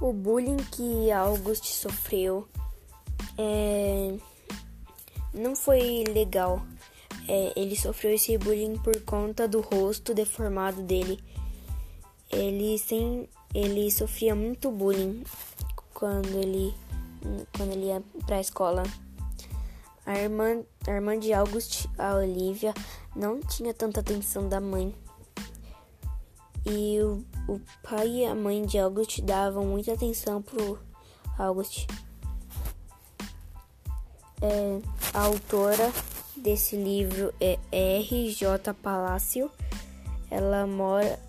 O bullying que August sofreu é, não foi legal. É, ele sofreu esse bullying por conta do rosto deformado dele. Ele sem, ele sofria muito bullying quando ele quando ele ia para a escola. A irmã, a irmã de August, a Olivia, não tinha tanta atenção da mãe. E o, o pai e a mãe de August davam muita atenção pro August. É, a autora desse livro é R.J. Palácio. Ela mora,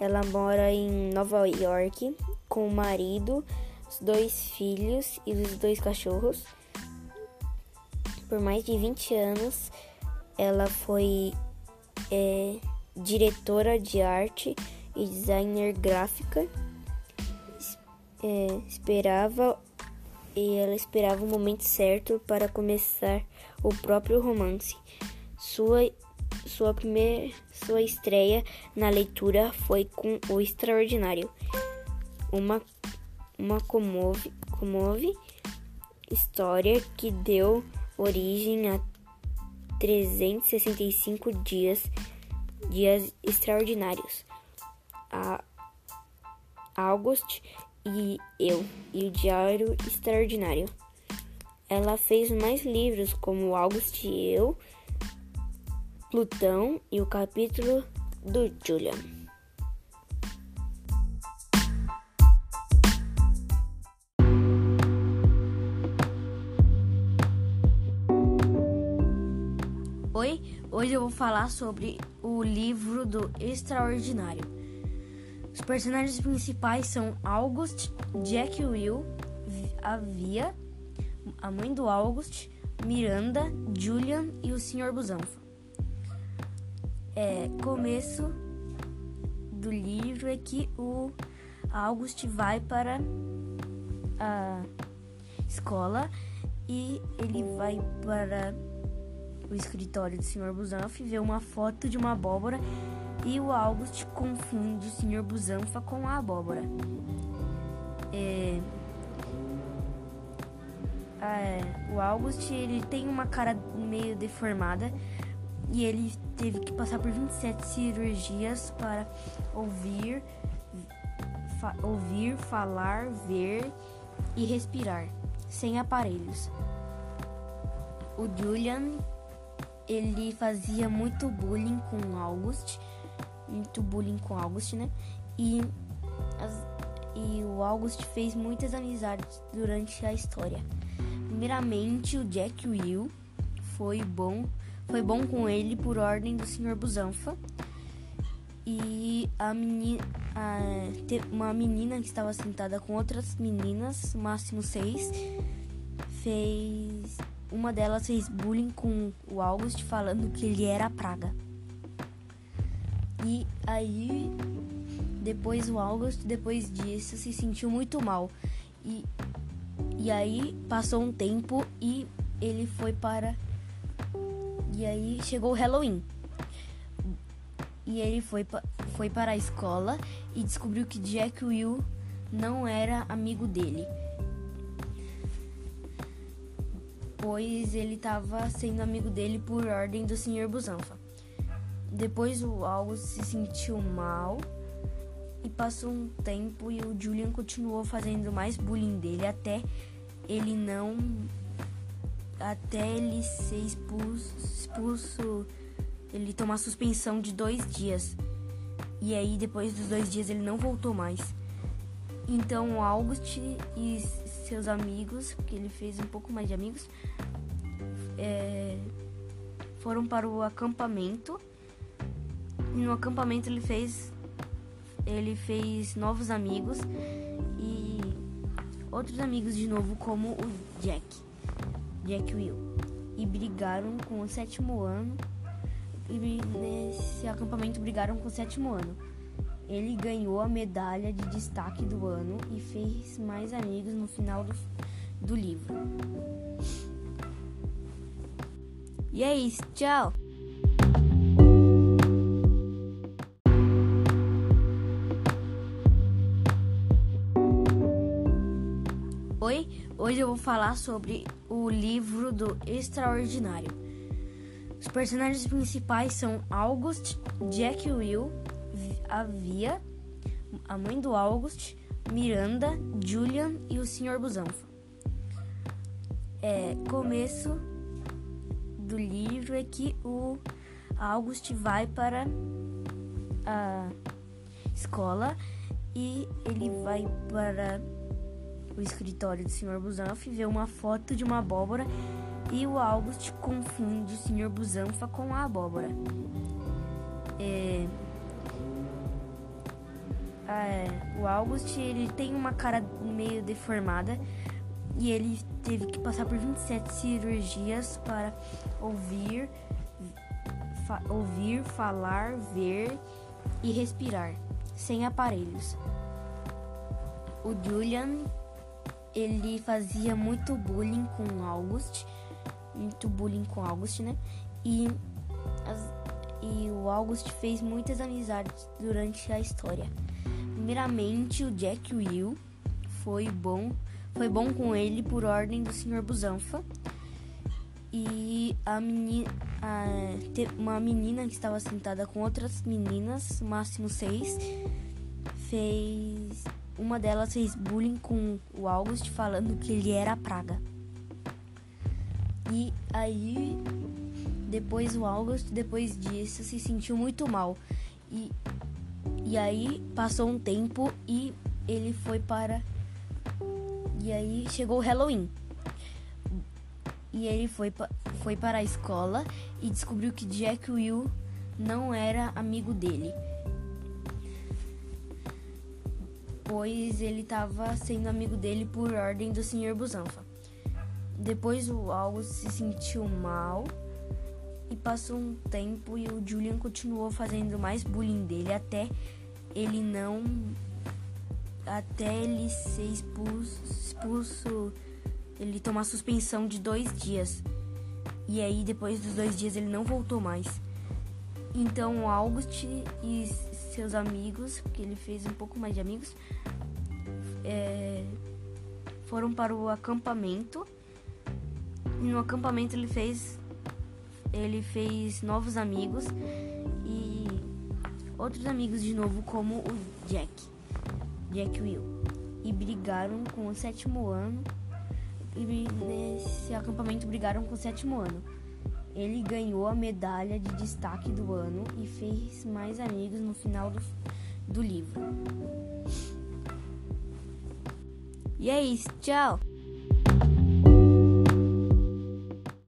ela mora em Nova York com o marido, os dois filhos e os dois cachorros. Por mais de 20 anos, ela foi é, diretora de arte e designer gráfica. É, esperava e ela esperava o momento certo para começar o próprio romance. Sua sua primeira sua estreia na leitura foi com O Extraordinário. Uma uma comove, comove história que deu origem a 365 dias dias extraordinários. A August e eu e o Diário Extraordinário. Ela fez mais livros como August e eu, Plutão e o capítulo do Julian. Hoje eu vou falar sobre o livro do Extraordinário. Os personagens principais são August, Jack Will, a Via, a mãe do August, Miranda, Julian e o Sr. Busanfa. É, começo do livro é que o August vai para a escola e ele vai para o escritório do Sr. Busanfa e vê uma foto de uma abóbora e o August confunde o Sr. Busanfa com a abóbora. É, é, o August ele tem uma cara meio deformada e ele teve que passar por 27 cirurgias para ouvir, fa ouvir, falar, ver e respirar sem aparelhos. O Julian ele fazia muito bullying com August, muito bullying com August, né? E, as, e o August fez muitas amizades durante a história. Primeiramente, o Jack Will foi bom, foi bom com ele por ordem do Sr. Busanfa. E a menina, a, uma menina que estava sentada com outras meninas, máximo seis, fez uma delas fez bullying com o August falando que ele era a praga. E aí depois o August, depois disso, se sentiu muito mal. E, e aí passou um tempo e ele foi para. E aí chegou o Halloween. E ele foi, foi para a escola e descobriu que Jack Will não era amigo dele. Pois ele estava sendo amigo dele por ordem do Sr. Busanfa. Depois o August se sentiu mal e passou um tempo e o Julian continuou fazendo mais bullying dele até ele não até ele ser expulso, expulso ele tomar suspensão de dois dias e aí depois dos dois dias ele não voltou mais então o August e seus amigos, que ele fez um pouco mais de amigos, é, foram para o acampamento. E no acampamento ele fez ele fez novos amigos e outros amigos de novo como o Jack, Jack Will. E brigaram com o sétimo ano. E nesse acampamento brigaram com o sétimo ano. Ele ganhou a medalha de destaque do ano e fez mais amigos no final do, do livro. E é isso, tchau! Hoje eu vou falar sobre o livro do Extraordinário. Os personagens principais são August, Jack Will, a Via, a mãe do August, Miranda, Julian e o Sr. Busanfa. É, começo do livro é que o August vai para a escola e ele vai para o escritório do Sr. Busanfa e vê uma foto de uma abóbora e o August confunde o Sr. Busanfa com a abóbora. É, é, o August ele tem uma cara meio deformada e ele teve que passar por 27 cirurgias para ouvir, fa ouvir, falar, ver e respirar sem aparelhos. O Julian ele fazia muito bullying com August, muito bullying com August, né? E, as, e o August fez muitas amizades durante a história. Primeiramente, o Jack Will foi bom, foi bom com ele por ordem do Sr. Busanfa. E a menina, a, uma menina que estava sentada com outras meninas, máximo seis, fez uma delas fez bullying com o August falando que ele era a praga. E aí depois o August, depois disso, se sentiu muito mal. E, e aí passou um tempo e ele foi para. E aí chegou o Halloween. E ele foi, foi para a escola e descobriu que Jack Will não era amigo dele. pois ele estava sendo amigo dele por ordem do Sr. Busanfa. Depois o August se sentiu mal e passou um tempo e o Julian continuou fazendo mais bullying dele até ele não até ele ser expulso, expulso ele tomar suspensão de dois dias. E aí depois dos dois dias ele não voltou mais. Então August e seus amigos, que ele fez um pouco mais de amigos, é, foram para o acampamento. E no acampamento ele fez ele fez novos amigos. E outros amigos de novo como o Jack, Jack Will, e brigaram com o sétimo ano. E nesse acampamento brigaram com o sétimo ano. Ele ganhou a medalha de destaque do ano e fez mais amigos no final do, do livro. E é isso, tchau!